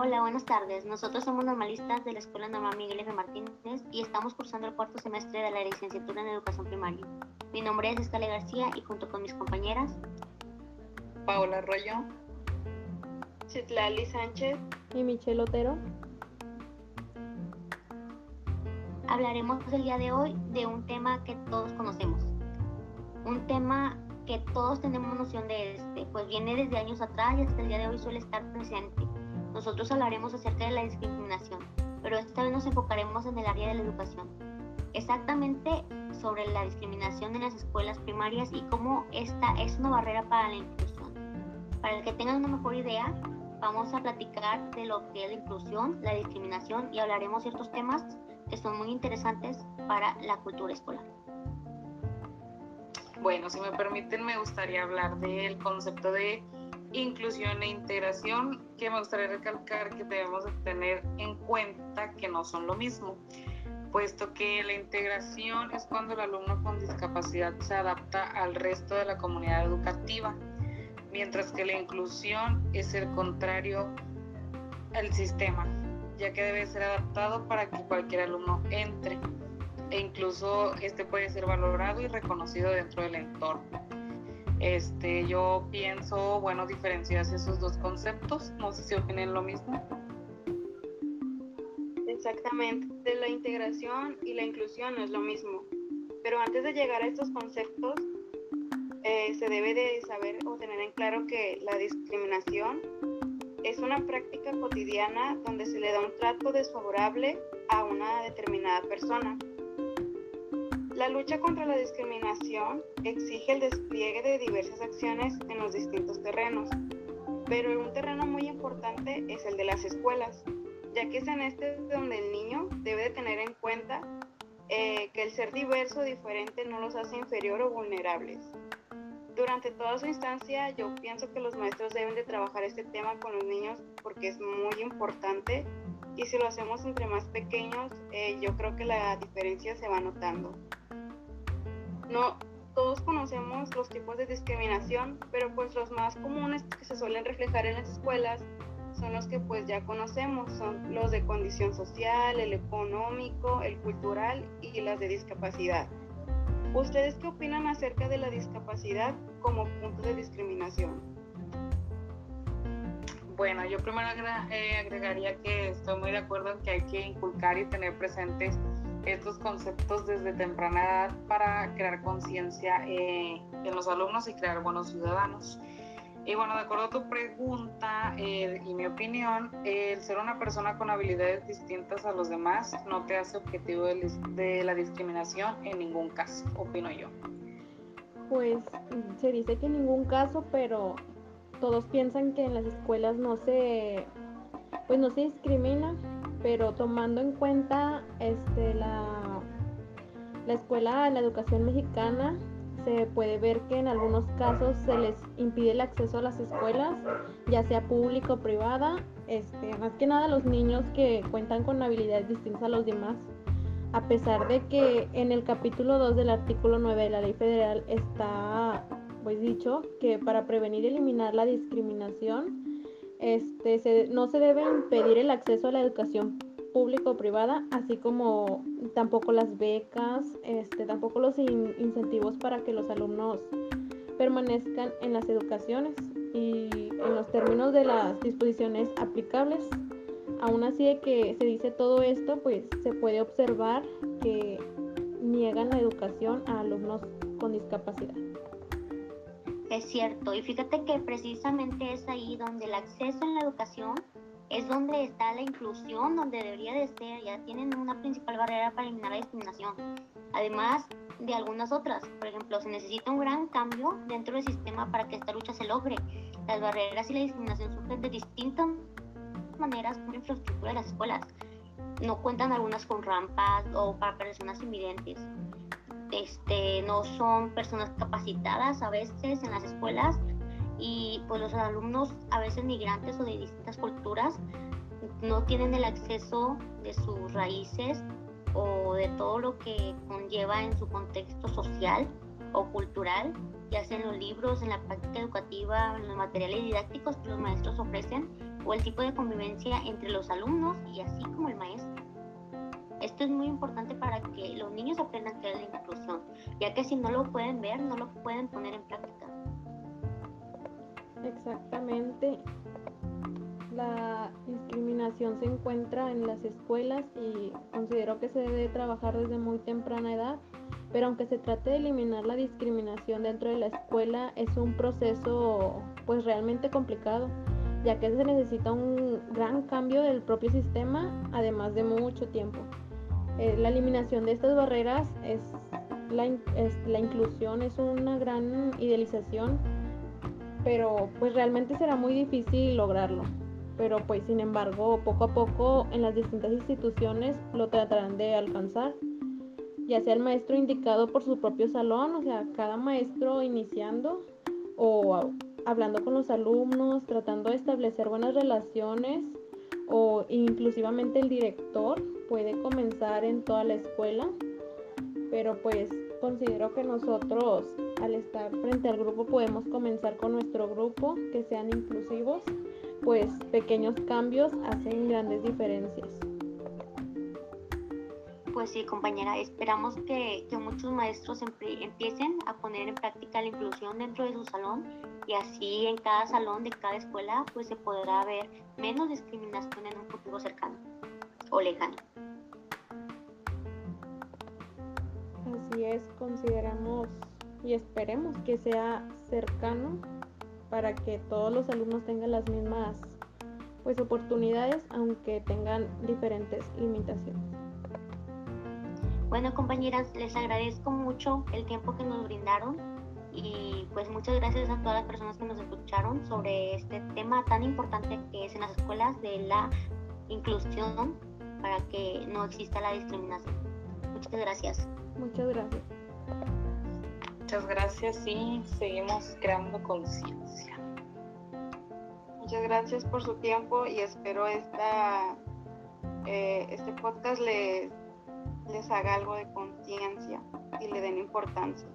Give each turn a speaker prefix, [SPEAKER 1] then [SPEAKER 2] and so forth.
[SPEAKER 1] Hola, buenas tardes. Nosotros somos normalistas de la Escuela Normal Miguel F. Martínez y estamos cursando el cuarto semestre de la licenciatura en Educación Primaria. Mi nombre es Escale García y junto con mis compañeras
[SPEAKER 2] Paola Arroyo,
[SPEAKER 3] Citlali Sánchez
[SPEAKER 4] y Michelle Otero.
[SPEAKER 1] Hablaremos el día de hoy de un tema que todos conocemos. Un tema que todos tenemos noción de este, pues viene desde años atrás y hasta el día de hoy suele estar presente. Nosotros hablaremos acerca de la discriminación, pero esta vez nos enfocaremos en el área de la educación. Exactamente sobre la discriminación en las escuelas primarias y cómo esta es una barrera para la inclusión. Para el que tengan una mejor idea, vamos a platicar de lo que es la inclusión, la discriminación y hablaremos ciertos temas que son muy interesantes para la cultura escolar.
[SPEAKER 2] Bueno, si me permiten, me gustaría hablar del concepto de inclusión e integración, que me gustaría recalcar que debemos tener en cuenta que no son lo mismo, puesto que la integración es cuando el alumno con discapacidad se adapta al resto de la comunidad educativa, mientras que la inclusión es el contrario al sistema, ya que debe ser adaptado para que cualquier alumno entre e incluso este puede ser valorado y reconocido dentro del entorno. Este, yo pienso, bueno, diferencias esos dos conceptos. No sé si opinen lo mismo.
[SPEAKER 3] Exactamente, la integración y la inclusión no es lo mismo. Pero antes de llegar a estos conceptos, eh, se debe de saber o tener en claro que la discriminación es una práctica cotidiana donde se le da un trato desfavorable a una determinada persona la lucha contra la discriminación exige el despliegue de diversas acciones en los distintos terrenos, pero un terreno muy importante es el de las escuelas, ya que es en este donde el niño debe de tener en cuenta eh, que el ser diverso o diferente no los hace inferior o vulnerables. Durante toda su instancia yo pienso que los maestros deben de trabajar este tema con los niños porque es muy importante y si lo hacemos entre más pequeños eh, yo creo que la diferencia se va notando. No todos conocemos los tipos de discriminación, pero pues los más comunes que se suelen reflejar en las escuelas son los que pues ya conocemos, son los de condición social, el económico, el cultural y las de discapacidad. ¿Ustedes qué opinan acerca de la discapacidad como punto de discriminación?
[SPEAKER 2] Bueno, yo primero eh, agregaría que estoy muy de acuerdo en que hay que inculcar y tener presentes estos conceptos desde temprana edad para crear conciencia eh, en los alumnos y crear buenos ciudadanos. Y bueno, de acuerdo a tu pregunta eh, y mi opinión, el ser una persona con habilidades distintas a los demás no te hace objetivo de, de la discriminación en ningún caso, opino yo.
[SPEAKER 4] Pues se dice que en ningún caso, pero todos piensan que en las escuelas no se, pues no se discrimina pero tomando en cuenta este, la, la escuela, la educación mexicana, se puede ver que en algunos casos se les impide el acceso a las escuelas, ya sea público o privada, este, más que nada los niños que cuentan con habilidades distintas a los demás, a pesar de que en el capítulo 2 del artículo 9 de la ley federal está pues dicho que para prevenir y eliminar la discriminación este, no se debe impedir el acceso a la educación pública o privada, así como tampoco las becas, este, tampoco los incentivos para que los alumnos permanezcan en las educaciones y en los términos de las disposiciones aplicables. Aún así de que se dice todo esto, pues se puede observar que niegan la educación a alumnos con discapacidad.
[SPEAKER 1] Es cierto, y fíjate que precisamente es ahí donde el acceso a la educación es donde está la inclusión, donde debería de ser, ya tienen una principal barrera para eliminar la discriminación. Además de algunas otras, por ejemplo, se necesita un gran cambio dentro del sistema para que esta lucha se logre. Las barreras y la discriminación surgen de distintas maneras por infraestructura de las escuelas. No cuentan algunas con rampas o para personas invidentes este, no son personas capacitadas a veces en las escuelas y pues los alumnos a veces migrantes o de distintas culturas no tienen el acceso de sus raíces o de todo lo que conlleva en su contexto social o cultural, ya sea en los libros, en la práctica educativa, en los materiales didácticos que los maestros ofrecen o el tipo de convivencia entre los alumnos y así como el maestro. Esto es muy importante para que los niños aprendan qué es la inclusión, ya que si no lo pueden ver, no lo pueden poner en práctica.
[SPEAKER 4] Exactamente. La discriminación se encuentra en las escuelas y considero que se debe trabajar desde muy temprana edad, pero aunque se trate de eliminar la discriminación dentro de la escuela, es un proceso pues realmente complicado, ya que se necesita un gran cambio del propio sistema, además de mucho tiempo. Eh, la eliminación de estas barreras es la, es la inclusión, es una gran idealización, pero pues realmente será muy difícil lograrlo. Pero pues sin embargo, poco a poco en las distintas instituciones lo tratarán de alcanzar, ya sea el maestro indicado por su propio salón, o sea, cada maestro iniciando o hablando con los alumnos, tratando de establecer buenas relaciones o inclusivamente el director puede comenzar en toda la escuela, pero pues considero que nosotros al estar frente al grupo podemos comenzar con nuestro grupo, que sean inclusivos, pues pequeños cambios hacen grandes diferencias.
[SPEAKER 1] Pues sí, compañera, esperamos que, que muchos maestros empiecen a poner en práctica la inclusión dentro de su salón y así en cada salón de cada escuela pues se podrá ver menos discriminación en un futuro cercano o lejano.
[SPEAKER 4] Así es, consideramos y esperemos que sea cercano para que todos los alumnos tengan las mismas pues oportunidades aunque tengan diferentes limitaciones.
[SPEAKER 1] Bueno compañeras, les agradezco mucho el tiempo que nos brindaron y pues muchas gracias a todas las personas que nos escucharon sobre este tema tan importante que es en las escuelas de la inclusión para que no exista la discriminación. Muchas gracias.
[SPEAKER 4] Muchas gracias.
[SPEAKER 2] Muchas gracias y seguimos creando conciencia.
[SPEAKER 3] Muchas gracias por su tiempo y espero esta, eh, este podcast les, les haga algo de conciencia y le den importancia.